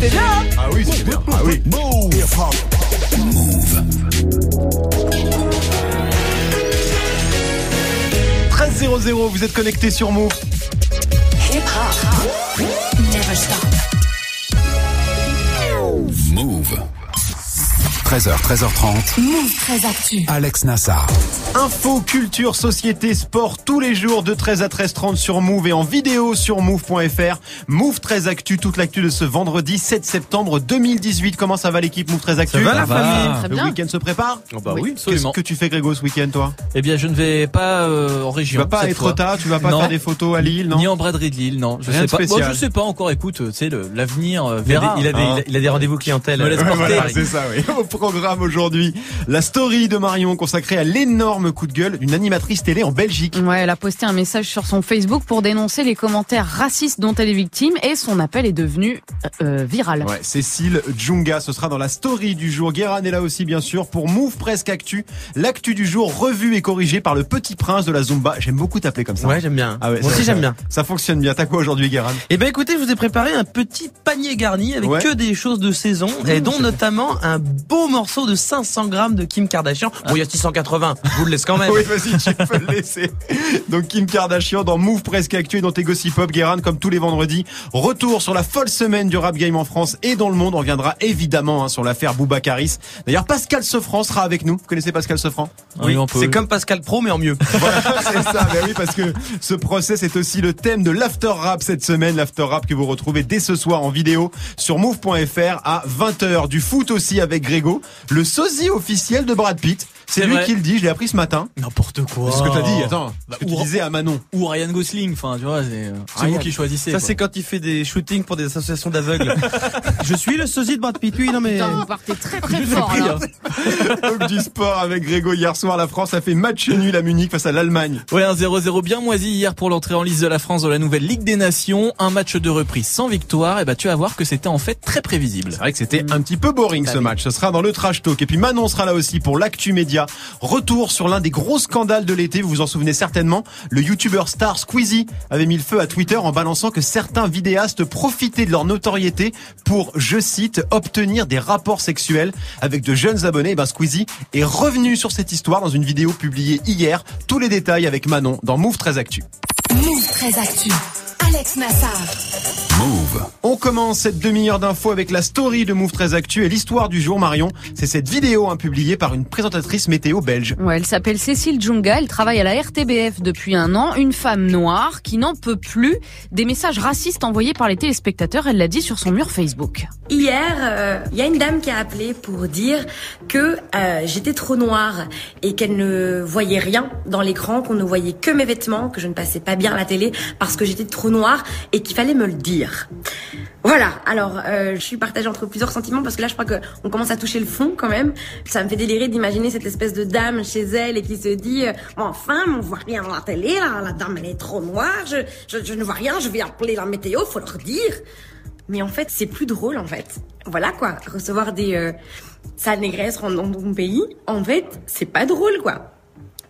c'était bien. Ah oui, c'est bien. Ah oui. Move. 13 00, vous êtes connecté sur Move. Hip hop. Never stop. 13h, 13h30. Move très actu. Alex Nassar. Info, culture, société, sport, tous les jours de 13 à 13h30 sur Move et en vidéo sur Move.fr. Move 13 Actu, toute l'actu de ce vendredi 7 septembre 2018. Comment ça va l'équipe Move 13 Actu Ça va, la va. famille Très Le week-end se prépare Oh bah oui, Qu'est-ce que tu fais Grégo ce week-end toi Eh bien, je ne vais pas euh, en Tu région. vas pas cette être fois. tard, tu vas pas Non. faire des photos à Lille, non Ni en braderie de Lille, non. Je Rien sais de pas. spécial. Moi, je sais pas encore. Écoute, tu sais, l'avenir euh, Il a, verra. des, il, a des, hein. il a des rendez-vous clientèle. Me laisse Euh, porter. Voilà, c'est ça, oui. Programme aujourd'hui, la story de Marion consacrée à l'énorme coup de gueule d'une animatrice télé en Belgique. Ouais, elle a posté un message sur son Facebook pour dénoncer les commentaires racistes dont elle est victime et son appel est devenu euh, viral. Ouais, Cécile Djunga, ce sera dans la story du jour. Guérin est là aussi, bien sûr, pour Move Presque Actu. L'actu du jour revue et corrigée par le petit prince de la Zumba. J'aime beaucoup t'appeler comme ça. Ouais, j'aime bien. Ah ouais, Moi aussi, j'aime bien. Ça fonctionne bien. T'as quoi aujourd'hui, Guérin? Eh ben écoutez, je vous ai préparé un petit panier garni avec Ouais. que des choses de saison et dont notamment un beau morceau de 500 grammes de Kim Kardashian. Bon, il y a 680, je vous le laisse quand même. Oui, vas-y, tu peux le laisser. Donc Kim Kardashian dans Move Presque Actu et dans tes Gossip Pop, Guérin, comme tous les vendredis. Retour sur la folle semaine du rap game en France et dans le monde. On reviendra évidemment hein, sur l'affaire Boubacaris. D'ailleurs, Pascal Sefranc sera avec nous. Vous connaissez Pascal Sefranc Oui, on peut. C'est comme Pascal Pro mais en mieux. Voilà, c'est ça, mais oui, parce que ce procès, c'est aussi le thème de l'after rap cette semaine. L'after rap que vous retrouvez dès ce soir en vidéo sur move.fr à 20h. Du foot aussi avec Grégo, le sosie officiel de Brad Pitt. C'est lui vrai. qui le dit, je l'ai appris ce matin. N'importe quoi. C'est ce que t'as dit, attends. Bah, ce que tu ou- disais à Manon. Ou Ryan Gosling. Enfin, tu vois, c'est euh, vous qui choisissez. Ça c'est quand il fait des shootings pour des associations d'aveugles. je suis le sosie de Brad Pitt. Oui, non mais Putain, vous partez très très fort là. hein. Du sport avec Grégo hier soir. La France a fait match nul à Munich face à l'Allemagne. Ouais, un 0-0 bien moisi hier pour l'entrée en liste de la France dans la nouvelle Ligue des Nations. Un match de reprise sans victoire. Et bah, tu vas voir que c'était en fait très prévisible. C'est vrai que c'était un petit peu boring ce match. Ce sera dans le trash talk. Et puis Manon sera là aussi pour l'actu média. Retour sur l'un des gros scandales de l'été. Vous vous en souvenez certainement. Le youtubeur star Squeezie avait mis le feu à Twitter en balançant que certains vidéastes profitaient de leur notoriété pour, je cite, obtenir des rapports sexuels avec de jeunes abonnés. Et ben Squeezie est revenu sur cette histoire dans une vidéo publiée hier. Tous les détails avec Manon dans Move 13 Actu. Move très actu. Alex Nassar. Move. On commence cette demi-heure d'infos avec la story de Move 13 Actu et l'histoire du jour Marion. C'est cette vidéo hein, publiée par une présentatrice météo belge. Ouais, elle s'appelle Cécile Djunga, elle travaille à la RTBF depuis un an, une femme noire qui n'en peut plus des messages racistes envoyés par les téléspectateurs, elle l'a dit sur son mur Facebook. Hier, euh, il y a une dame qui a appelé pour dire que euh, j'étais trop noire et qu'elle ne voyait rien dans l'écran, qu'on ne voyait que mes vêtements, que je ne passais pas bien à la télé parce que j'étais trop noire et qu'il fallait me le dire. Voilà, alors euh, je suis partagée entre plusieurs sentiments parce que là je crois que on commence à toucher le fond quand même. Ça me fait délirer d'imaginer cette espèce de dame chez elle et qui se dit euh, enfin, on voit rien dans la télé, la dame elle est trop noire, je ne vois rien, je vais appeler la météo, faut leur dire. Mais en fait, c'est plus drôle en fait. Voilà quoi, recevoir des euh, sales négresses dans ton pays, en fait, c'est pas drôle quoi.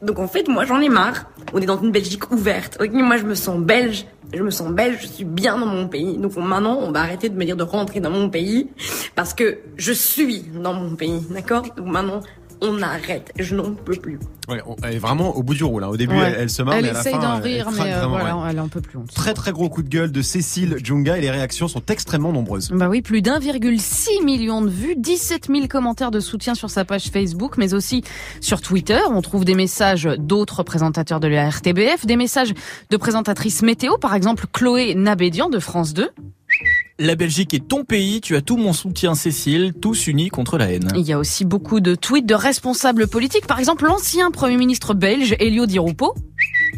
Donc en fait, moi j'en ai marre. On est dans une Belgique ouverte. Moi je me sens belge. Je me sens belge, je suis bien dans mon pays. Donc maintenant, on va arrêter de me dire de rentrer dans mon pays parce que je suis dans mon pays, d'accord? Donc maintenant, on arrête. Je n'en peux plus. Ouais, on- elle est vraiment au bout du roule. hein. Au début, Ouais. elle, elle se marre, elle mais à la essaye fin, d'en elle rire, craque mais euh, vraiment, voilà, ouais. elle en peut plus. Très très gros coup de gueule de Cécile Djunga et les réactions sont extrêmement nombreuses. Bah oui, plus d'1,6 million de vues, 17 000 commentaires de soutien sur sa page Facebook, mais aussi sur Twitter. On trouve des messages d'autres présentateurs de la RTBF, des messages de présentatrices météo, par exemple Chloé Nabédian de France 2. La Belgique est ton pays. Tu as tout mon soutien, Cécile. Tous unis contre la haine. Il y a aussi beaucoup de tweets de responsables politiques, par exemple l'ancien Premier ministre belge Elio Di Rupo.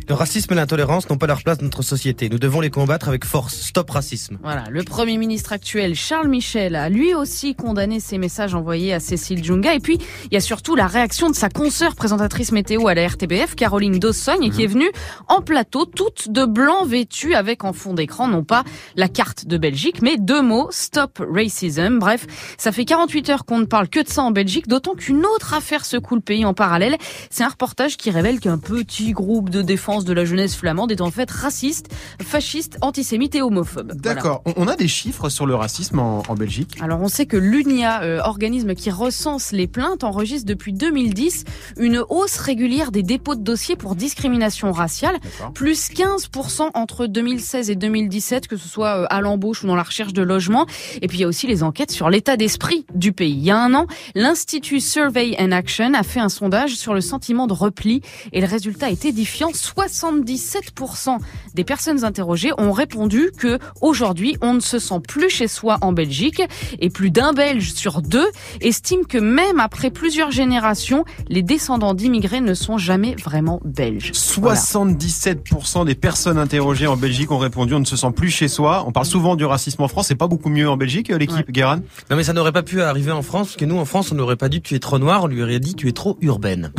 Le racisme et l'intolérance n'ont pas leur place dans notre société. Nous devons les combattre avec force. Stop racisme. Voilà, le Premier ministre actuel Charles Michel a lui aussi condamné ces messages envoyés à Cécile Djunga. Et puis, il y a surtout la réaction de sa consoeur présentatrice météo à la RTBF, Caroline Dossogne, qui est venue en plateau, toute de blanc vêtue, avec en fond d'écran non pas la carte de Belgique, mais deux mots, Stop Racism. Bref, ça fait 48 heures qu'on ne parle que de ça en Belgique, d'autant qu'une autre affaire secoue le pays en parallèle. C'est un reportage qui révèle qu'un petit groupe de défenseurs défense de la jeunesse flamande est en fait raciste, fasciste, antisémite et homophobe. Voilà. D'accord. On- On a des chiffres sur le racisme en, en Belgique. Alors on sait que l'UNIA, euh, organisme qui recense les plaintes, enregistre depuis 2010 une hausse régulière des dépôts de dossiers pour discrimination raciale, plus 15% entre 2016 et 2017, que ce soit euh, à l'embauche ou dans la recherche de logement. Et puis il y a aussi les enquêtes sur l'état d'esprit du pays. Il y a un an, l'Institut Survey and Action a fait un sondage sur le sentiment de repli et le résultat est édifiant. 77% des personnes interrogées ont répondu que aujourd'hui on ne se sent plus chez soi en Belgique et plus d'un Belge sur deux estime que même après plusieurs générations, les descendants d'immigrés ne sont jamais vraiment belges. Voilà. 77% des personnes interrogées en Belgique ont répondu on ne se sent plus chez soi. On parle souvent du racisme en France, c'est pas beaucoup mieux en Belgique, euh, l'équipe Guérin? Non mais ça n'aurait pas pu arriver en France, parce que nous en France on n'aurait pas dit tu es trop noir, on lui aurait dit tu es trop urbaine.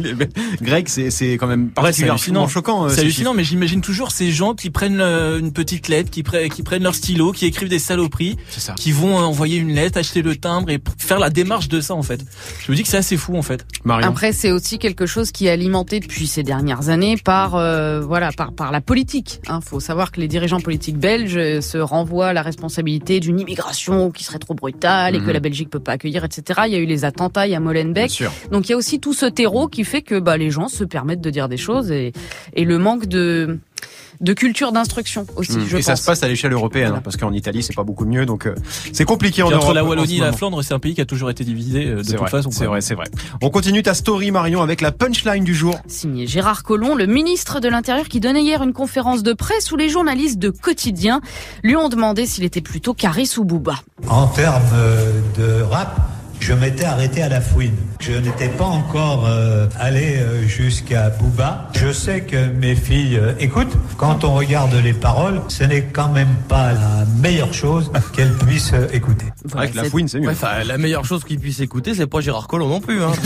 Greg, c'est c'est quand même C'est particulièrement hallucinant. choquant. euh, C'est ces hallucinant, mais j'imagine toujours ces gens qui prennent euh, une petite lettre, qui, pre- qui prennent leur stylo, qui écrivent des saloperies, ça. qui vont envoyer une lettre, acheter le timbre et faire la démarche de ça en fait. Je me dis que c'est assez fou en fait. Marion. Après, c'est aussi quelque chose qui est alimenté depuis ces dernières années par euh, voilà par par la politique. Hein. Faut savoir que les dirigeants politiques belges se renvoient la responsabilité d'une immigration qui serait trop brutale et Mhm. que la Belgique peut pas accueillir, etc. Il y a eu les attentats, il y a Molenbeek. Donc il y a aussi tout ce terreau qui fait que bah, les gens se permettent de dire des choses et, et le manque de de culture d'instruction aussi. Mm. Je et ça se passe à l'échelle européenne, Voilà. hein, parce qu'en Italie c'est pas beaucoup mieux, donc euh, c'est compliqué en Puis entre Europe la Wallonie et la. Flandre, c'est un pays qui a toujours été divisé euh, de toute vrai, façon. c'est vrai, c'est vrai. On continue ta story Marion avec la punchline du jour. Signé Gérard Collomb, le ministre de l'Intérieur qui donnait hier une conférence de presse où les journalistes de quotidien lui ont demandé s'il était plutôt Caris ou Booba. En termes de rap, je m'étais arrêté à la fouine. Je n'étais pas encore euh, allé euh, jusqu'à Booba. Je sais que mes filles euh, écoutent. Quand on regarde les paroles, ce n'est quand même pas la meilleure chose qu'elles puissent euh, écouter. Voilà, avec la fouine, c'est mieux. Ouais, enfin, la meilleure chose qu'il puisse écouter, c'est pas Gérard Collomb non plus. Hein.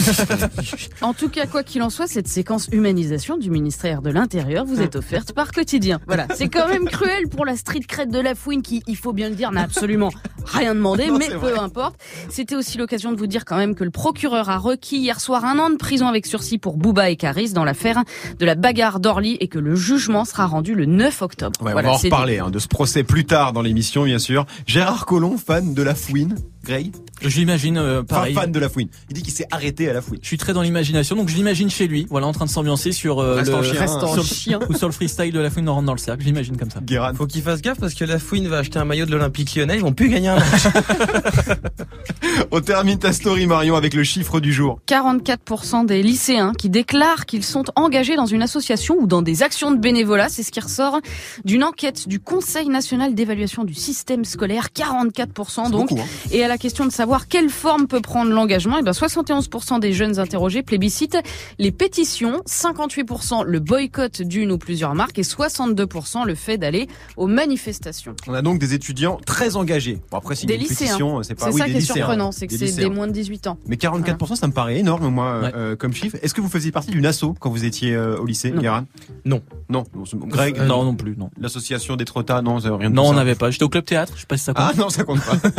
En tout cas, quoi qu'il en soit, cette séquence humanisation du ministère de l'Intérieur vous est offerte par quotidien. Voilà, c'est quand même cruel pour la street crête de la fouine qui, il faut bien le dire, n'a absolument rien demandé, Non, mais peu importe. C'était aussi l'occasion de vous dire quand même que le procureur a requis hier soir un an de prison avec sursis pour Booba et Caris dans l'affaire de la bagarre d'Orly et que le jugement sera rendu le 9 octobre. Ouais, Voilà, on va en reparler hein, de ce procès plus tard dans l'émission, bien sûr. Gérard Collomb, fan de la fouine. Greg, Je l'imagine euh, pareil. fan de la fouine. Il dit qu'il s'est arrêté à la fouine. Je suis très dans l'imagination, donc je l'imagine chez lui, voilà, en train de s'ambiancer sur euh, Reste le en chien, Reste en sur le- chien. ou sur le freestyle de la fouine, on rentre dans le cercle. J'imagine comme ça. Guérin. Faut qu'il fasse gaffe parce que la fouine va acheter un maillot de l'Olympique lyonnais, ils vont plus gagner un match. On termine ta story Marion avec le chiffre du jour. 44% des lycéens qui déclarent qu'ils sont engagés dans une association ou dans des actions de bénévolat. C'est ce qui ressort d'une enquête du Conseil national d'évaluation du système scolaire. 44% donc. Beaucoup, hein. Et à la question de savoir quelle forme peut prendre l'engagement, eh ben 71% des jeunes interrogés plébiscitent les pétitions, 58% le boycott d'une ou plusieurs marques et 62% le fait d'aller aux manifestations. On a donc des étudiants très engagés. Bon après c'est Des lycéens. pétition, c'est pas oui, ça des qui est lycéens, surprenant, c'est que Des c'est lycéens. Des moins de 18 ans. Mais 44%, ça me paraît énorme, moi, Ouais. euh, comme chiffre. Est-ce que vous faisiez partie d'une asso quand vous étiez euh, au lycée, Non. Non. Non. Greg, non, non plus, non. l'association des Trottas, non, ça- rien de Non, tout on n'avait pas. J'étais au club théâtre. Je sais pas si ça compte. Ah non, ça compte pas.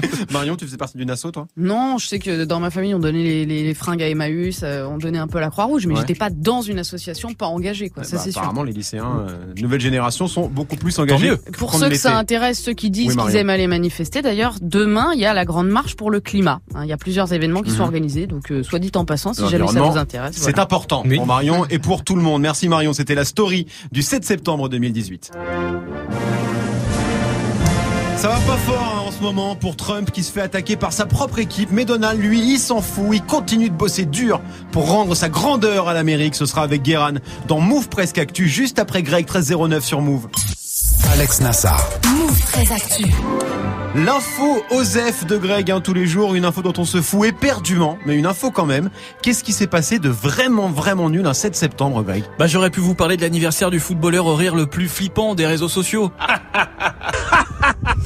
Marion, tu faisais partie d'une asso, toi? Non, je sais que dans ma famille, on donnait les, les, les fringues à Emmaüs, euh, on donnait un peu la Croix-Rouge, mais Ouais. j'étais pas dans une association, pas engagée, quoi. ça, Bah, c'est sûr. Apparemment, les lycéens, euh, nouvelle génération, sont beaucoup plus engagés. Pour ceux que ça intéresse, ceux qui disent Oui, qu'ils aiment aller manifester, d'ailleurs, demain, il y a la grande marche pour le climat. Hein, Il y a plusieurs événements qui Mhm. sont organisés, donc euh, soit dit en passant, si jamais ça vous intéresse. C'est voilà. important Oui. pour Marion et pour tout le monde. Merci Marion, c'était la story du 7 septembre 2018. Ça va pas fort hein, en ce moment pour Trump qui se fait attaquer par sa propre équipe, mais Donald, lui, il s'en fout, il continue de bosser dur pour rendre sa grandeur à l'Amérique. Ce sera avec Guéran dans Move Presque Actu, juste après Greg 1309 sur Move. Alex Nassar. Move très actu. L'info Osef de Greg hein, tous les jours, une info dont on se fout éperdument, mais une info quand même. Qu'est-ce qui s'est passé de vraiment vraiment nul un 7 septembre, Greg? Bah, j'aurais pu vous parler de l'anniversaire du footballeur au rire le plus flippant des réseaux sociaux.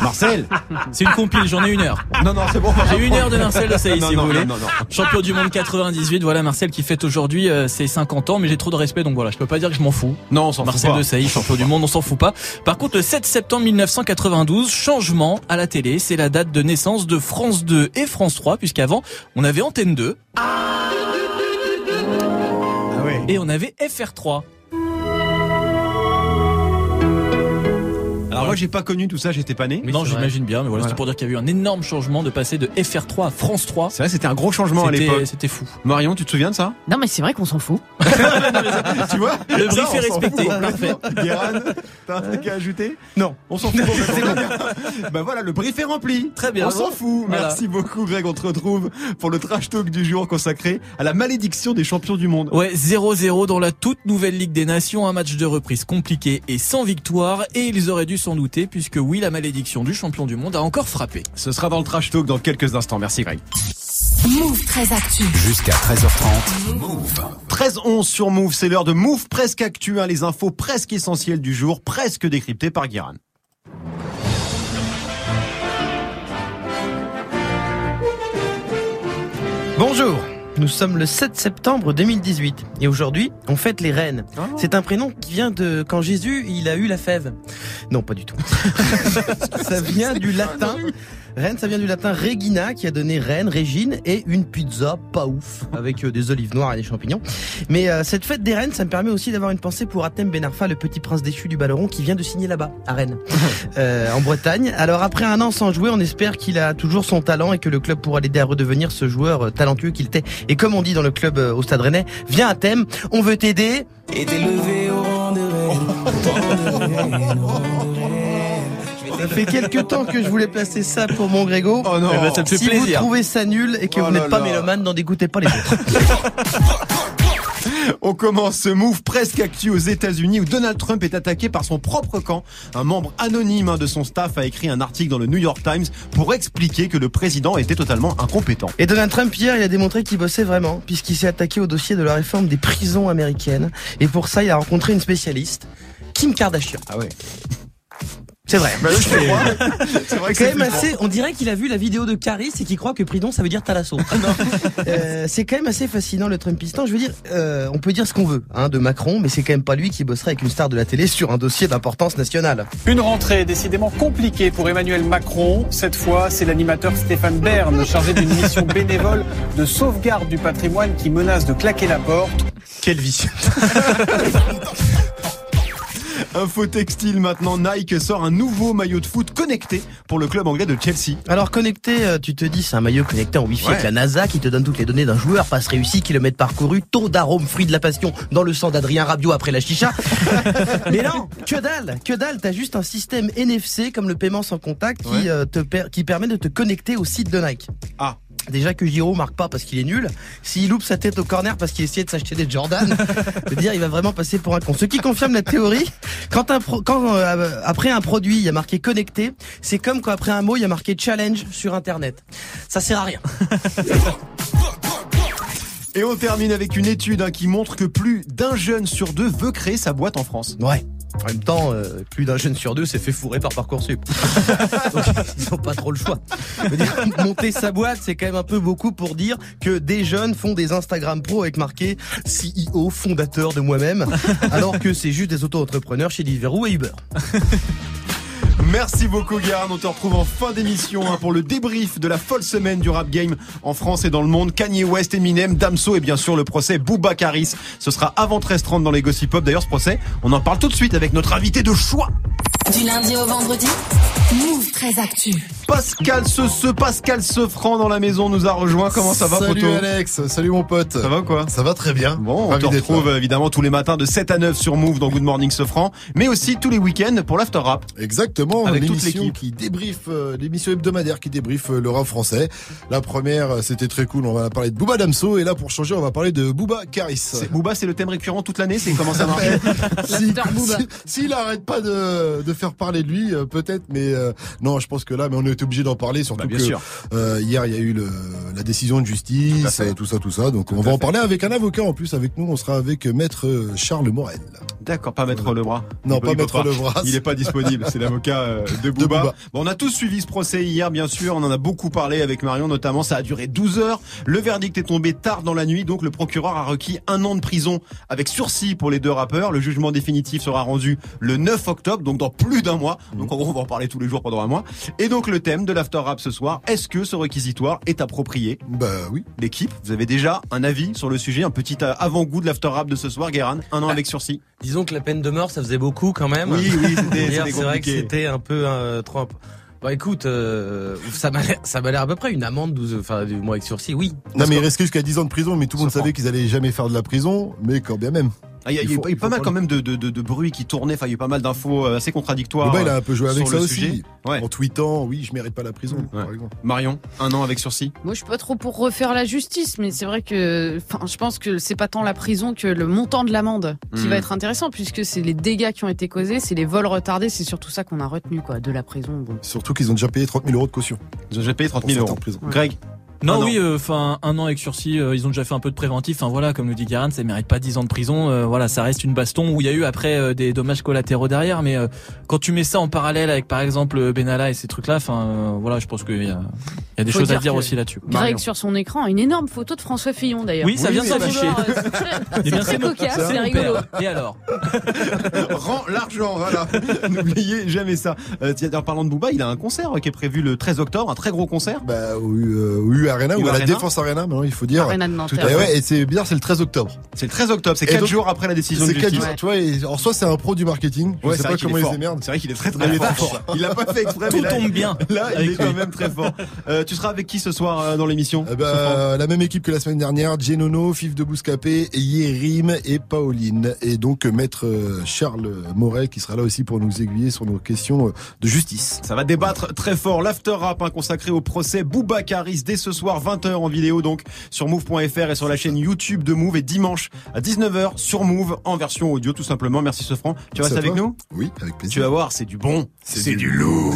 Marcel C'est une compile, j'en ai une heure. Non, non, c'est bon. J'ai une heure de Marcel de Non, si non, vous voulez. non, non, non. Champion du monde 98, voilà Marcel qui fête aujourd'hui euh, ses 50 ans, mais j'ai trop de respect, donc voilà, je peux pas dire que je m'en fous. Non, on s'en fout Marcel pas. de Sailly, champion du monde, on s'en fout pas. Par contre, le 7 septembre 1992, changement à la télé, c'est la date de naissance de France 2 et France 3, puisqu'avant, on avait Antenne 2. Ah. Et on avait FR3. Alors moi j'ai pas connu tout ça, j'étais pas né. non, c'est vrai. j'imagine bien, mais voilà, Voilà. c'est pour dire qu'il y a eu un énorme changement de passer de FR3 à France 3. C'est vrai, c'était un gros changement à l'époque. C'était fou. Marion, tu te souviens de ça? Non, mais c'est vrai qu'on s'en fout. Tu vois Le brief est respecté. Parfait. Guérin, t'as un truc à ajouter? Non. On s'en fout bah voilà, le brief est rempli. Très bien. On s'en fout. Voilà. Merci beaucoup Greg, on te retrouve pour le trash talk du jour consacré à la malédiction des champions du monde. Ouais, 0-0 dans la toute nouvelle Ligue des Nations, un match de reprise compliqué et sans victoire, et ils auraient dû s'en douter puisque oui, la malédiction du champion du monde a encore frappé. Ce sera dans le trash talk dans quelques instants. Merci Greg. Move très actu. Jusqu'à 13h30. Move. 13-11 sur Move, c'est l'heure de Move presque actu, hein, les infos presque essentielles du jour, presque décryptées par Guérin. Bonjour, nous sommes le 7 septembre 2018 et aujourd'hui on fête les reines. C'est un prénom qui vient de quand Jésus il a eu la fève. Non, pas du tout. ça vient du latin. Reine, ça vient du latin Regina qui a donné reine, Régine et une pizza pas ouf avec euh, des olives noires et des champignons. Mais euh, cette fête des reines, ça me permet aussi d'avoir une pensée pour Atem Benarfa, le petit prince déchu du ballon qui vient de signer là-bas, à Rennes, euh, en Bretagne. Alors après un an sans jouer, on espère qu'il a toujours son talent et que le club pourra l'aider à redevenir ce joueur euh, talentueux qu'il était. Et comme on dit dans le club euh, au Stade Rennais, viens à Thème, on veut t'aider. Ça fait quelques temps que je voulais placer ça pour mon Grégo. Oh non Eh ben, ça me fait si plaisir. vous trouvez ça nul et que Oh vous n'êtes pas mélomane, n'en dégoûtez pas les autres. On commence ce move presque actu aux États-Unis où Donald Trump est attaqué par son propre camp. Un membre anonyme hein, de son staff a écrit un article dans le New York Times pour expliquer que le président était totalement incompétent. Et Donald Trump hier, il a démontré qu'il bossait vraiment, puisqu'il s'est attaqué au dossier de la réforme des prisons américaines. Et pour ça, il a rencontré une spécialiste, Kim Kardashian. Ah ouais. C'est vrai. Bah, je te crois. C'est vrai que C'est quand c'est même assez. On dirait qu'il a vu la vidéo de Caris et qu'il croit que prison ça veut dire talasso. Euh, c'est quand même assez fascinant le Trumpistan. Je veux dire, euh, on peut dire ce qu'on veut hein, de Macron, mais c'est quand même pas lui qui bosserait avec une star de la télé sur un dossier d'importance nationale. Une rentrée décidément compliquée pour Emmanuel Macron. Cette fois, c'est l'animateur Stéphane Bern, chargé d'une mission bénévole de sauvegarde du patrimoine qui menace de claquer la porte. Quelle vie. Info textile maintenant, Nike sort un nouveau maillot de foot connecté pour le club anglais de Chelsea. Alors connecté, euh, tu te dis c'est un maillot connecté en Wi-Fi Ouais. avec la NASA qui te donne toutes les données d'un joueur, passe réussi, kilomètres parcourus, taux d'arôme, fruit de la passion dans le sang d'Adrien Rabiot après la chicha. Mais non, que dalle, que dalle, t'as juste un système NFC comme le paiement sans contact qui Ouais. euh, te per- qui permet de te connecter au site de Nike. Ah. Déjà que Giro marque pas parce qu'il est nul, s'il loupe sa tête au corner parce qu'il essayait de s'acheter des Jordan, je veux dire il va vraiment passer pour un con. Ce qui confirme la théorie, quand, un pro- quand euh, après un produit il y a marqué connecté, c'est comme quand après un mot il y a marqué challenge sur internet. Ça sert à rien. Et on termine avec une étude hein, qui montre que plus d'un jeune sur deux veut créer sa boîte en France. Ouais. En même temps, euh, plus d'un jeune sur deux s'est fait fourrer par Parcoursup. Donc, ils ont pas trop le choix. Monter sa boîte, c'est quand même un peu beaucoup pour dire que des jeunes font des Instagram pro avec marqué CEO, fondateur de moi-même, alors que c'est juste des auto-entrepreneurs chez Deliveroo et Uber. Merci beaucoup Guérin, on te retrouve en fin d'émission hein, pour le débrief de la folle semaine du rap game en France et dans le monde. Kanye West, Eminem, Damso et bien sûr le procès Booba Karis. Ce sera avant 13h30 dans les Gossip Pop. D'ailleurs ce procès, on en parle tout de suite avec notre invité de choix. Du lundi au vendredi, Move très actu. Pascal ce, ce Pascal Sefranc dans la maison nous a rejoint. Comment ça va Salut poto Alex, salut mon pote. Ça va ou quoi Ça va très bien. Bon, on te retrouve là. évidemment tous les matins de 7 à 9 sur Move dans Good Morning Sefranc, mais aussi tous les week-ends pour l'After Rap. Exactement, Avec toute l'équipe. qui débriefe, euh, l'émission hebdomadaire qui débriefe euh, le rap français. La première, euh, c'était très cool, on va parler de Booba Damso, et là pour changer, on va parler de Booba Karis. C'est- Booba, c'est le thème récurrent toute l'année, c'est comment ça marche Si- L'after Booba. si- S'il arrête pas de, de faire parler de lui, euh, peut-être, mais euh, non, je pense que là, mais on est obligé d'en parler, surtout Bah, bien que sûr. euh, hier, il y a eu le, la décision de justice, tout ça, tout ça. Donc Tout on va en fait. parler avec un avocat en plus. Avec nous, on sera avec maître Charles Morel. D'accord, pas mettre le bras. Non, Il pas il peut mettre le bras. Il est pas disponible, c'est l'avocat euh, de Booba. Booba. Bon, on a tous suivi ce procès hier, bien sûr. On en a beaucoup parlé avec Marion, notamment. Ça a duré 12 heures. Le verdict est tombé tard dans la nuit, donc le procureur a requis un an de prison avec sursis pour les deux rappeurs. Le jugement définitif sera rendu le 9 octobre, donc dans plus d'un mois. Donc en gros, on va en parler tout les jours pendant un mois. Et donc le thème de l'after rap ce soir, est-ce que ce réquisitoire est approprié? Bah oui. L'équipe, vous avez déjà un avis sur le sujet, un petit euh, avant-goût de l'after rap de ce soir, Guérin, un an avec sursis. Disons que la peine de mort, ça faisait beaucoup quand même. Oui, oui, c'était- vrai que c'était un peu euh, trop. Bah écoute, euh, ça m'a l'air, ça m'a l'air à peu près une amende, 12, enfin du mois avec sursis, oui. Non mais il restait jusqu'à 10 ans de prison, mais tout le monde savait qu'ils allaient jamais faire de la prison, mais quand bien même. Ah, Il y a, il y a Il eu pas mal quand même de, de, de, de bruit qui tournait, enfin il y a eu pas mal d'infos euh, assez contradictoires. Booba, il a un peu joué euh, avec ça aussi. Ouais. En tweetant, oui, je mérite pas la prison, Ouais. par exemple. Marion, un an avec sursis. Moi, je suis pas trop pour refaire la justice, mais c'est vrai que, enfin, je pense que c'est pas tant la prison que le montant de l'amende qui va être intéressant, puisque c'est les dégâts qui ont été causés, c'est les vols retardés, c'est surtout ça qu'on a retenu, quoi, de la prison. Bon. Surtout qu'ils ont déjà payé 30 000 euros de caution. Ils ont déjà payé 30 pour 000 certains euros. Greg, Non, Un an. oui, enfin un an avec sursis, euh, ils ont déjà fait un peu de préventif. Enfin voilà, comme nous dit Garan, ça mérite pas 10 ans de prison. Euh, voilà, ça reste une baston où il y a eu après euh, des dommages collatéraux derrière. Mais euh, quand tu mets ça en parallèle avec par exemple euh, Benalla et ces trucs-là, enfin euh, voilà, je pense qu'il y a, il y a des Faut choses à dire aussi là-dessus. Greg sur son écran, une énorme photo de François Fillon d'ailleurs. Oui, ça vient de s'afficher. euh, c'est très- Eh très cocasse, c'est mon rigolo. Et alors rends l'argent, voilà. N'oubliez jamais ça. Euh, tiens, en parlant de Booba, il a un concert euh, qui est prévu le 13 octobre, un très gros concert. Bah, euh, au U Arena ou à la. Défense Arena, maintenant il faut dire. Arena de Nantes. Tout à fait. Ouais, et c'est bizarre, c'est le 13 octobre. C'est le 13 octobre, c'est Et 4 donc, jours après la décision de C'est 4 justice. jours, tu vois. Et, alors, soit c'est un pro du marketing, je sais c'est pas comment est il démerde. C'est vrai qu'il est très très fort. Il l'a pas fait exprès, Tout tombe bien. Là, il est quand même très fort. Euh, tu seras avec qui ce soir euh, dans l'émission Eh ben, la même équipe que la semaine dernière, Genono, Fif de Bouscapé, Yérim et Pauline. Et donc, euh, maître Charles Moret qui sera là aussi pour nous aiguiller sur nos questions de justice. Ça va débattre très fort. L'after rap hein, consacré au procès Boubacaris dès ce soir 20h en vidéo donc sur move.fr et sur la chaîne YouTube de Move et dimanche à 19h sur Move en version audio tout simplement. Merci Sofran. Tu restes avec toi nous? Oui, avec plaisir. Tu vas voir, c'est du bon, c'est du lourd.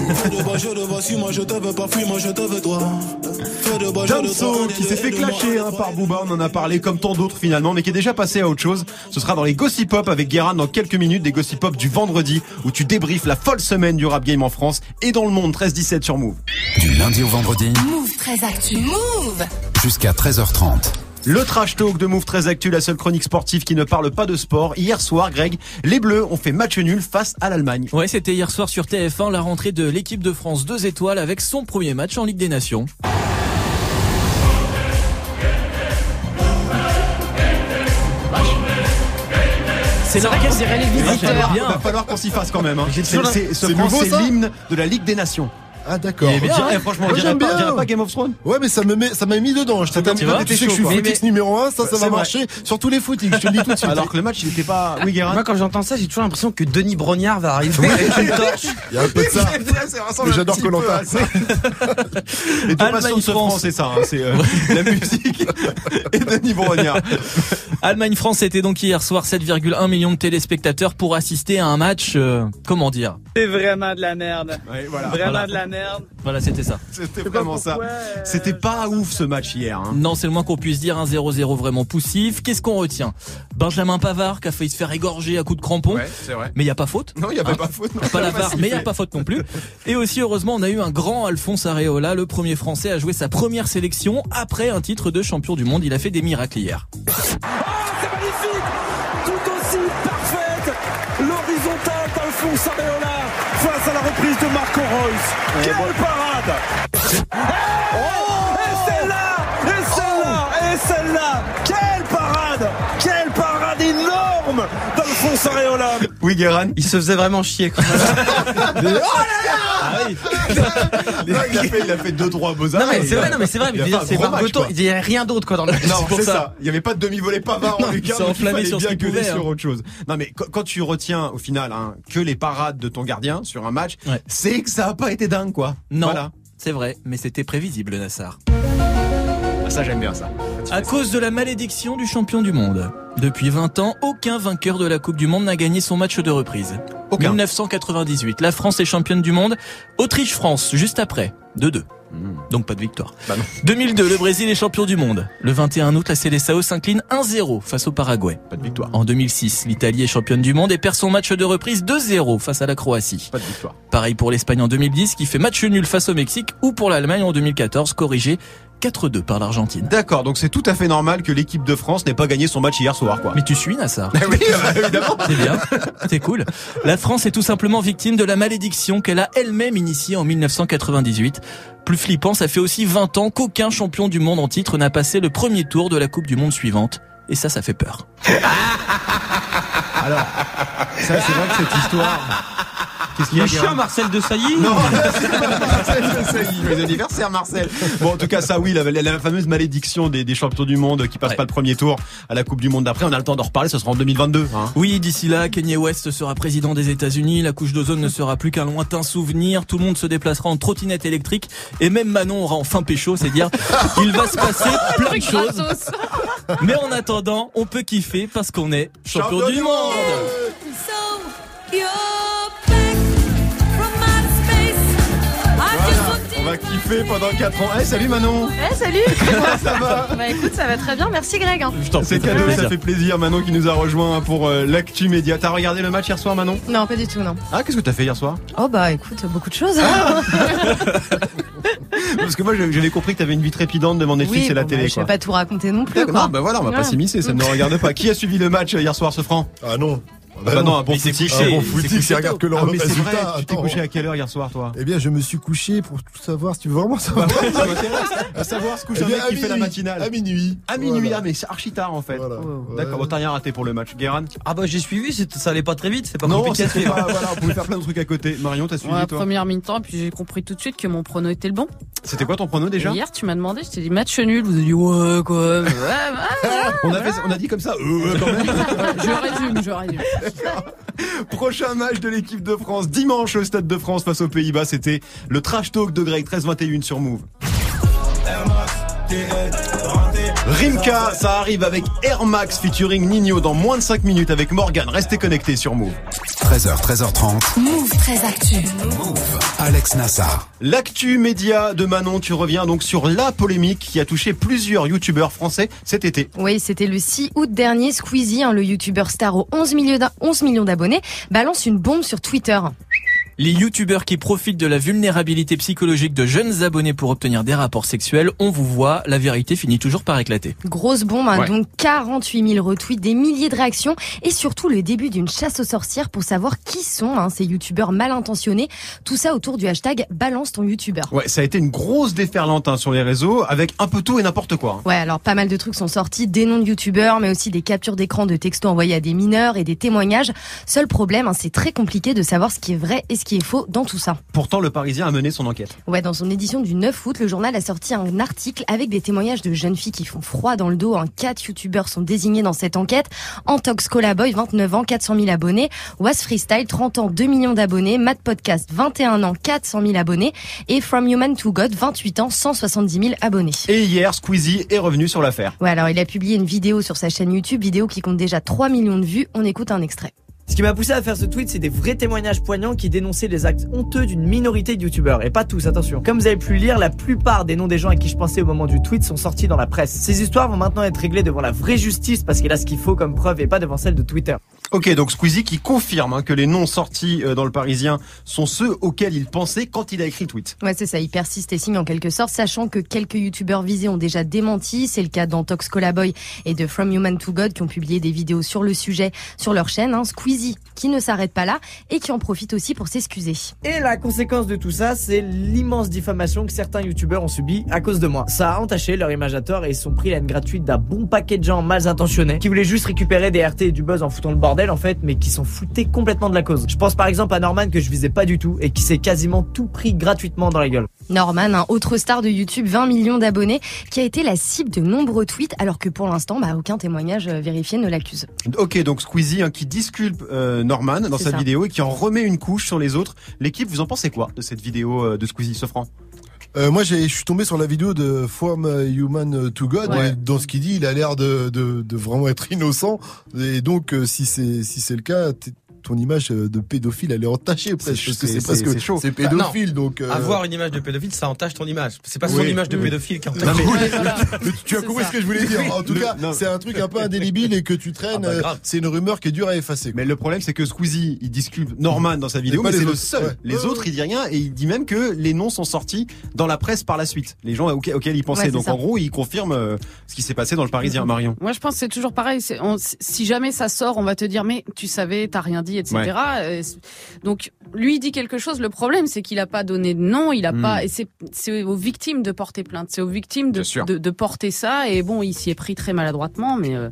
Damso qui s'est fait clasher hein, par Booba, on en a parlé comme tant d'autres finalement, mais qui est déjà passé à autre chose. Ce sera dans les Gossip Pop avec Guérin dans quelques minutes, des Gossip Pop du vendredi où tu débriefes la folle semaine du rap game en France et dans le monde 13-17 sur Move. Du lundi au vendredi Move très actu. Move jusqu'à 13h30. Le trash talk de Move très actu, la seule chronique sportive qui ne parle pas de sport. Hier soir, Greg, les Bleus ont fait match nul face à l'Allemagne. Ouais, c'était hier soir sur TF1 la rentrée de l'équipe de France 2 étoiles avec son premier match en Ligue des Nations. C'est C'est vrai qu'on dirait les Il va visiteurs. falloir, bien. va falloir qu'on s'y fasse quand même. Hein. C'est la- ce nouveau, c'est l'hymne de la Ligue des Nations. Ah, d'accord. On dirait- hein. franchement, on dirait j'aime pas, dirait Game of Thrones. Ouais, mais ça me met, ça m'a mis dedans. Je t'attends, Tu vois, tu sais que je suis footix numéro 1, ça, ça va marcher sur tous les footings. Je te le dis tout de suite. Alors que le match, il était pas. Oui, Guérin. Moi, quand j'entends ça, j'ai toujours l'impression que Denis Brognard va arriver avec une torche. Il y a un peu de ça. Mais j'adore petit Koh-Lanta. peu à ça. Et ton Allemagne, passion de ce France. France, c'est ça, hein, c'est euh, la musique et Denis Brognard. Allemagne-France était donc hier soir 7,1 millions de téléspectateurs pour assister à un match, euh, comment dire? C'est vraiment de la merde. Ouais, voilà. Vraiment Voilà. de la merde. Voilà, c'était ça. C'était vraiment ça. euh, C'était pas ouf ce match hier. Hein. Non, c'est le moins qu'on puisse dire, un 0-0 vraiment poussif. Qu'est-ce qu'on retient? Benjamin Pavard qui a failli se faire égorger à coups de crampon. Ouais, c'est vrai. Mais il y a pas faute. Non, il y avait Hein? pas faute. non. Pas la barre, mais il n'y a pas faute non plus. Et aussi, heureusement, on a eu un grand Alphonse Areola, le premier français à jouer sa première sélection après un titre de champion du monde. Il a fait des miracles hier. C'est magnifique Tout aussi parfaite L'horizontale d'Alphonse Areola face à la reprise de Marco Reus. Quelle parade Oh Et celle-là Et celle-là Et celle-là Quelle parade Quelle parade énorme d'Alphonse Areola Oui, Guérin. Il se faisait vraiment chier. Quoi. Ah oui Il a fait, il a fait deux trois beaux Non mais c'est vrai, non mais c'est vrai. Mais c'est Bargoton, il y a rien d'autre quoi dans le. Non, c'est ça. Il y avait pas de demi-volée pavard en Lucas. il fallait sur bien qu'il gueuler sur hein. autre chose. Non, mais quand, tu retiens au final hein, que les parades de ton gardien sur un match, c'est que ça a pas été dingue, quoi. Non, Voilà. c'est vrai, mais c'était prévisible, Nassar. Ah, ça j'aime bien ça. À cause de la malédiction du champion du monde. Depuis 20 ans, aucun vainqueur de la Coupe du Monde n'a gagné son match de reprise. Aucun. 1998, la France est championne du monde. Autriche-France, juste après, 2-2. Donc pas de victoire. Bah non. 2002, le Brésil est champion du monde. Le 21 août, la Seleção s'incline 1-0 face au Paraguay. Pas de victoire. En 2006, l'Italie est championne du monde et perd son match de reprise 2-0 face à la Croatie. Pas de victoire. Pareil pour l'Espagne en 2010 qui fait match nul face au Mexique ou pour l'Allemagne en 2014 corrigé 4-2 par l'Argentine. D'accord, donc c'est tout à fait normal que l'équipe de France n'ait pas gagné son match hier soir, quoi. Mais tu suis Nassar oui, bah, évidemment. C'est bien, c'est cool. La France est tout simplement victime de la malédiction qu'elle a elle-même initiée en 1998. Plus flippant, ça fait aussi 20 ans qu'aucun champion du monde en titre n'a passé le premier tour de la Coupe du Monde suivante. Et ça, ça fait peur. Alors, ça c'est vrai que cette histoire... Qu'est-ce qu'il y a, Le chien Marcel de Sailly Non, c'est pas Marcel de Sailly. Joyeux anniversaire, Marcel. Bon, en tout cas, ça, oui, la, la- la fameuse malédiction des, des champions du monde qui passent Ouais. pas le premier tour à la Coupe du Monde d'après. On a le temps d'en reparler, ce sera en 2022. Hein. Oui, d'ici là, Kanye West sera président des États-Unis, la couche d'ozone ne sera plus qu'un lointain souvenir, tout le monde se déplacera en trottinette électrique et même Manon aura enfin pécho, c'est dire il va se passer plein de choses. Mais en attendant, on peut kiffer parce qu'on est champion, Champion du du monde. On va kiffer pendant 4 ans. Eh, salut Manon Eh salut Ça va Bah écoute, ça va très bien, merci Greg. hein. Je t'en C'est prie, ça fait cadeau, ça plaisir. fait plaisir. Manon qui nous a rejoint pour euh, l'actu média. T'as regardé le match hier soir, Manon? Non, pas du tout, non. Ah, qu'est-ce que t'as fait hier soir? Oh bah écoute, beaucoup de choses. Ah, Parce que moi, j'avais compris que t'avais une vie trépidante devant Netflix oui, et la bon, télé. bah, je quoi. vais pas tout raconter non plus. Non, bah voilà, on va pas s'immiscer, ça ne nous regarde pas. Qui a suivi le match euh, hier soir, ce franc? Ah non. Ah bah non, un bon footy. Ah, bon, footy, c'est regarde que le Ah, c'est résultat. vrai, tu t'es couché à quelle heure hier soir, toi? Eh bien, je me suis couché pour tout savoir. Si tu veux vraiment savoir. Ça m'intéresse à savoir ce couche Eh un mec qui fait la matinale. À minuit. À minuit, Voilà. ah, mais c'est archi tard en fait. Voilà. D'accord, Ouais. bon, t'as rien raté pour le match. Guérin? Ah bah j'ai suivi, c'est- ça allait pas très vite, c'est pas Non, compliqué voilà, on pouvait faire plein de trucs à côté. Marion, t'as suivi Ouais, toi? première mi-temps, puis j'ai compris tout de suite que mon prono était le bon. C'était quoi ton prono déjà? Hier, tu m'as demandé, je t'ai dit match nul. Vous avez dit ouais, quoi. Ouais, ouais. on, a fait, on a dit comme ça, euh, ouais, quand même. Je résume, je résume. Prochain match de l'équipe de France, dimanche au Stade de France face aux Pays-Bas, c'était le trash talk de Greg 13-21 sur Move. Rimka, ça arrive avec Air Max featuring Nino dans moins de 5 minutes avec Morgan. Restez connectés sur Move. 13h, 13h30. Move très actu. Alex Nassar. L'actu média de Manon, tu reviens donc sur la polémique qui a touché plusieurs youtubeurs français cet été. Oui, c'était le 6 août dernier. Squeezie, hein, le youtubeur star aux 11 millions d'a- 11 millions d'abonnés, balance une bombe sur Twitter. Les youtubeurs qui profitent de la vulnérabilité psychologique de jeunes abonnés pour obtenir des rapports sexuels, on vous voit, la vérité finit toujours par éclater. Grosse bombe, hein, Ouais. donc 48 000 retweets, des milliers de réactions et surtout le début d'une chasse aux sorcières pour savoir qui sont hein, ces youtubeurs mal intentionnés. Tout ça autour du hashtag balance ton youtubeur. Ouais, ça a été une grosse déferlante hein, sur les réseaux avec un peu tout et n'importe quoi. hein. Ouais, alors pas mal de trucs sont sortis, des noms de youtubeurs, mais aussi des captures d'écran de textos envoyés à des mineurs et des témoignages. Seul problème, hein, c'est très compliqué de savoir ce qui est vrai et ce qui est faux dans tout ça. Pourtant, le Parisien a mené son enquête. Ouais, dans son édition du 9 août, le journal a sorti un article avec des témoignages de jeunes filles qui font froid dans le dos. Un quatre youtubeurs sont désignés dans cette enquête. Antox Colaboy, 29 ans, 400 000 abonnés. Was Freestyle, 30 ans, 2 millions d'abonnés. Mad Podcast, 21 ans, 400 000 abonnés. Et From Human to God, 28 ans, 170 000 abonnés. Et hier, Squeezie est revenu sur l'affaire. Ouais, alors il a publié une vidéo sur sa chaîne YouTube, vidéo qui compte déjà 3 millions de vues. On écoute un extrait. Ce qui m'a poussé à faire ce tweet, c'est des vrais témoignages poignants qui dénonçaient les actes honteux d'une minorité de youtubeurs. Et pas tous, attention. Comme vous avez pu lire, la plupart des noms des gens à qui je pensais au moment du tweet sont sortis dans la presse. Ces histoires vont maintenant être réglées devant la vraie justice parce qu'il a ce qu'il faut comme preuve et pas devant celle de Twitter. Ok, donc Squeezie qui confirme hein, que les noms sortis euh, dans le Parisien sont ceux auxquels il pensait quand il a écrit le tweet. Ouais, c'est ça, il persiste et signe en quelque sorte, sachant que quelques youtubeurs visés ont déjà démenti. C'est le cas d'Antox Colaboy et de From Human to God qui ont publié des vidéos sur le sujet sur leur chaîne. Hein. Squeezie qui ne s'arrête pas là et qui en profite aussi pour s'excuser. Et la conséquence de tout ça, c'est l'immense diffamation que certains youtubeurs ont subi à cause de moi. Ça a entaché leur image à tort et ils se sont pris la haine gratuite d'un bon paquet de gens mal intentionnés qui voulaient juste récupérer des RT et du buzz en foutant le bordel en fait, mais qui s'en foutaient complètement de la cause. Je pense par exemple à Norman que je visais pas du tout et qui s'est quasiment tout pris gratuitement dans la gueule. Norman, un autre star de YouTube, 20 millions d'abonnés, qui a été la cible de nombreux tweets, alors que pour l'instant, bah, aucun témoignage euh, vérifié ne l'accuse. Ok, donc Squeezie hein, qui disculpe euh, Norman dans sa ça. vidéo et qui en remet une couche sur les autres. L'équipe, vous en pensez quoi de cette vidéo euh, de Squeezie, Sofran Euh, moi, je suis tombé sur la vidéo de From Human to God. Ouais. Et dans ce qu'il dit, il a l'air de, de, de vraiment être innocent. Et donc, euh, si c'est si c'est le cas, ton image euh, de pédophile, elle est entachée presque. Parce que c'est- parce que c'est chaud. c'est pédophile, Non. donc. euh, Avoir une image de pédophile, ça entache ton image. C'est pas son Oui. image de pédophile qui entache. mais- mais tu as compris ce que je voulais dire. En tout cas, c'est un truc un peu indélébile et que tu traînes. Ah bah, grave. euh, c'est une rumeur qui est dure à effacer. Mais le problème, c'est que Squeezie, il discute Norman dans sa vidéo, mais c'est le autres. seul. Ouais. Les autres, il dit rien et il dit même que les noms sont sortis dans la presse par la suite. Les gens auxquels, auxquels il pensait. Ouais, Donc ça. en gros, il confirme ce qui s'est passé dans le Parisien, Marion. Moi, je pense que c'est toujours pareil. On- si jamais ça sort, on va te dire, mais tu savais, t'as rien dit, etc. Ouais. Donc, lui dit quelque chose. Le problème, c'est qu'il a pas donné de nom. Il a Hmm. pas. Et c'est aux victimes de porter plainte. C'est aux victimes de, de porter ça. Et bon, il s'y est pris très maladroitement. Mais euh,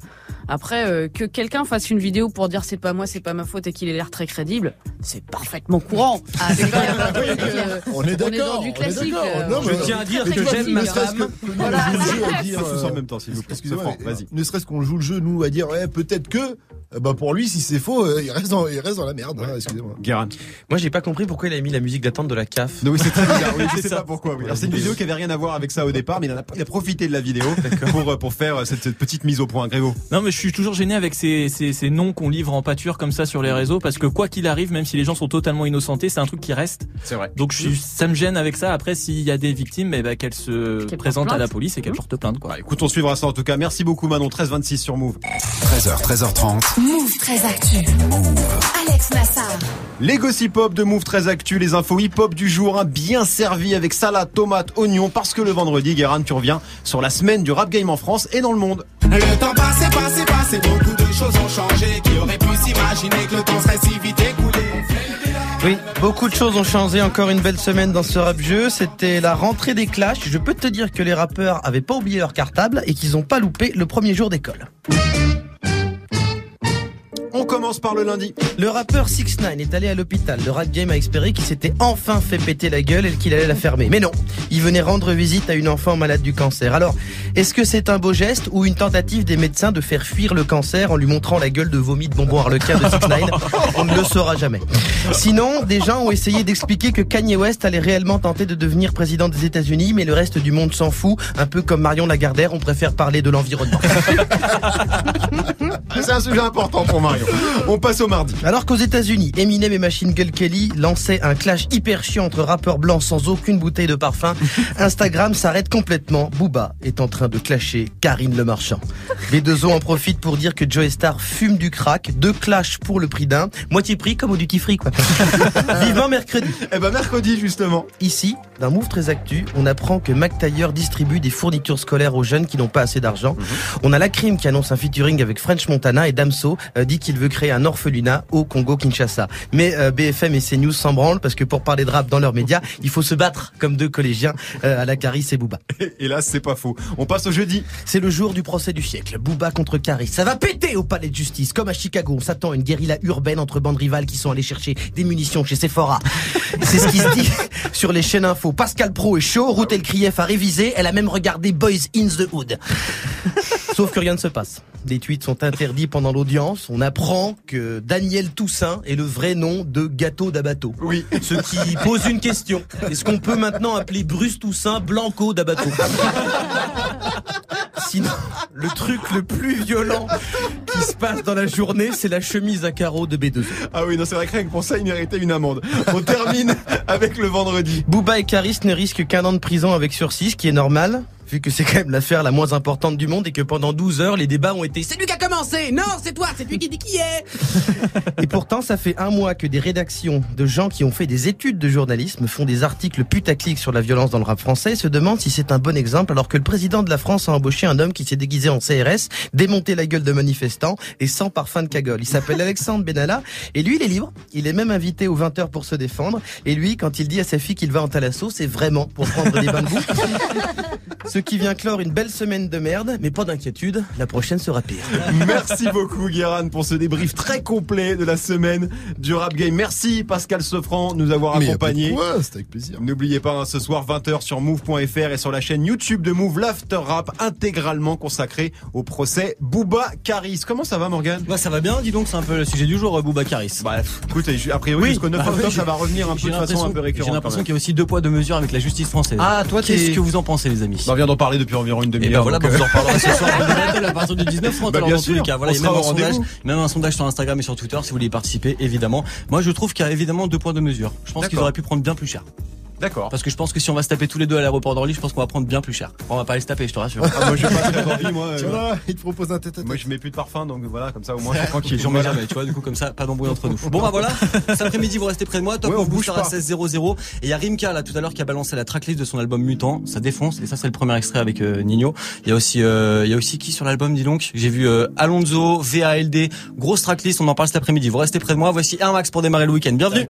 après, euh, que quelqu'un fasse une vidéo pour dire c'est pas moi, c'est pas ma faute et qu'il ait l'air très crédible, c'est parfaitement courant. Ah, euh, On est dans d'accord. du on est classique. d'accord. euh, Non, Je tiens à dire que j'aime ne ma serait-ce femme. que- que nous, on joue le jeu à dire, Tous en même temps, s'il vous plaît. Excusez-moi, Franck, mais vas-y. ne serait-ce qu'on joue le jeu, nous, à dire, ouais, peut-être que, euh, bah, pour lui, si c'est faux, euh, il reste dans, il reste dans la merde, hein, excusez-moi. Guérin. Moi, j'ai pas compris pourquoi il a mis la musique d'attente de la CAF. Non, oui, c'est très bizarre. Oui, je sais ça. pas pourquoi. oui. Alors, c'est une vidéo qui avait rien à voir avec ça au départ, mais il, en a, il a profité de la vidéo pour, pour faire cette, cette petite mise au point. Grégo. Non, mais je suis toujours gêné avec ces, ces, ces noms qu'on livre en pâture comme ça sur les réseaux parce que quoi qu'il arrive, même si les gens sont totalement innocentés, c'est un truc qui reste. C'est vrai. Donc je ça me gêne avec ça. Après, s'il y a des victimes, eh ben, qu'elles se présentent à la police et qu'elles portent plainte. Quoi. Bah, écoute, on suivra ça en tout cas. Merci beaucoup, Manon. 13-26 sur Move. 13h, 13h30. Move très actu. Alex Nassar. Les gossip hop de Move très actu, les infos hip hop du jour, hein, bien servi avec salade, tomate, oignon, parce que le vendredi, Guérin, tu reviens sur la semaine du rap game en France et dans le monde. Le temps passé, passé, beaucoup de choses ont changé. Qui aurait pu s'imaginer que le temps serait si vite écoulé Oui, beaucoup de choses ont changé. Encore une belle semaine dans ce rap jeu. C'était la rentrée des clashs. Je peux te dire que les rappeurs avaient pas oublié leur cartable et qu'ils ont pas loupé le premier jour d'école. On commence par le lundi. Le rappeur 6 9 est allé à l'hôpital. Le rap game a espéré qu'il s'était enfin fait péter la gueule et qu'il allait la fermer. Mais non, il venait rendre visite à une enfant malade du cancer. Alors, est-ce que c'est un beau geste ou une tentative des médecins de faire fuir le cancer en lui montrant la gueule de vomi de bonbon harlequin de 6 9 On ne le saura jamais. Sinon, des gens ont essayé d'expliquer que Kanye West allait réellement tenter de devenir président des États-Unis, mais le reste du monde s'en fout. Un peu comme Marion Lagardère, on préfère parler de l'environnement. C'est un sujet important pour Marion. On passe au mardi. Alors qu'aux États-Unis, Eminem et Machine Gun Kelly lançaient un clash hyper chiant entre rappeurs blancs sans aucune bouteille de parfum, Instagram s'arrête complètement. Booba est en train de clasher Karine Le Marchand. Les deux os en profitent pour dire que Joe Star fume du crack, deux clashs pour le prix d'un, moitié prix comme au duty free quoi. Vivement mercredi. Eh ben mercredi justement. Ici, d'un move très actu, on apprend que Mac Taylor distribue des fournitures scolaires aux jeunes qui n'ont pas assez d'argent. On a la crime qui annonce un featuring avec French Montana et Damso euh, dit qu'il veut créer un orphelinat au Congo-Kinshasa. Mais euh, BFM et CNews s'en branlent parce que pour parler de rap dans leurs médias, il faut se battre comme deux collégiens euh, à la Caris et Booba. Et là, c'est pas faux. On passe au jeudi. C'est le jour du procès du siècle. Booba contre Caris. Ça va péter au palais de justice. Comme à Chicago, on s'attend à une guérilla urbaine entre bandes rivales qui sont allées chercher des munitions chez Sephora. C'est ce qui se dit sur les chaînes info. Pascal Pro est chaud, Ruth El Krief a révisé, elle a même regardé Boys in the Hood. Sauf que rien ne se passe. Les tweets sont interdits pendant l'audience. On apprend que Daniel Toussaint est le vrai nom de Gâteau d'Abato. Oui. Ce qui pose une question. Est-ce qu'on peut maintenant appeler Bruce Toussaint Blanco d'Abato? Sinon, le truc le plus violent qui se passe dans la journée, c'est la chemise à carreaux de B2. Ah oui, non, c'est vrai que pour ça, il méritait une amende. On termine avec le vendredi. Booba et Caris ne risquent qu'un an de prison avec sursis, ce qui est normal, vu que c'est quand même l'affaire la moins importante du monde et que pendant 12 heures, les débats ont été c'est lui qui a commencé, non, c'est toi, c'est lui qui dit qui est. et pourtant, ça fait un mois que des rédactions de gens qui ont fait des études de journalisme font des articles putaclic sur la violence dans le rap français et se demandent si c'est un bon exemple alors que le président de la France a embauché un homme qui s'est déguisé en CRS, démonté la gueule de manifestants et sans parfum de cagole. Il s'appelle Alexandre Benalla et lui, il est libre. Il est même invité aux 20h pour se défendre. Et lui, quand il dit à sa fille qu'il va en Talasso, c'est vraiment pour prendre des bains de boue. Ce qui vient clore une belle semaine de merde, mais pas d'inquiétude, la prochaine sera pire. Merci beaucoup, Guéran, pour ce débrief très complet de la semaine du Rap Game. Merci, Pascal Sofran, de nous avoir accompagnés. quoi, c'était avec plaisir. N'oubliez pas, hein, ce soir 20h sur move.fr et sur la chaîne YouTube de Move, l'After Rap intégralement consacré au procès Booba Caris. Comment ça va, Morgan Bah ça va bien, dis donc, c'est un peu le sujet du jour, euh, Booba Caris. Bref, écoute, a priori, jusqu'au 9 bah octobre, oui, ça va revenir un peu de façon un peu récurrente. J'ai l'impression qu'il y a aussi deux poids, deux mesures avec la justice française. Ah, toi, Qu'est-ce que vous en pensez, les amis? Bah, vient d'en parler depuis environ une demi-heure. ben voilà, donc, bah, vous en euh, reparlerez ce soir dans le battle à partir du 19 30 Bah, alors bien dans tous les sûr, cas. Voilà, on il y a même un sondage, même un sondage sur Instagram et sur Twitter si vous voulez y participer, évidemment. Moi, je trouve qu'il y a évidemment deux points de mesure. Je pense qu'ils auraient pu prendre bien plus cher. D'accord. Parce que je pense que si on va se taper tous les deux à l'aéroport d'Orly, je pense qu'on va prendre bien plus cher. On va pas aller se taper, je te rassure. Ah, moi, je vais pas très envie, moi. Tu euh, vois, il te propose un tête à Moi, je mets plus de parfum, donc voilà, comme ça, au moins, je suis tranquille. J'en mets jamais, tu vois, du coup, comme ça, pas d'embrouille entre nous. Bon, bah voilà, cet après-midi, vous restez près de moi, top Ouais, on bouge à pas. 16-0-0. Et il y a Rimka, là, tout à l'heure, qui a balancé la tracklist de son album Mutant, ça défonce, et ça, c'est le premier extrait avec euh, Nino. Il y a aussi, euh, il y a aussi qui sur l'album, dis donc? J'ai vu euh, Alonso, VALD, grosse tracklist, on en parle cet après-midi. Vous restez près de moi, voici Air Max pour démarrer le week-end. Bienvenue!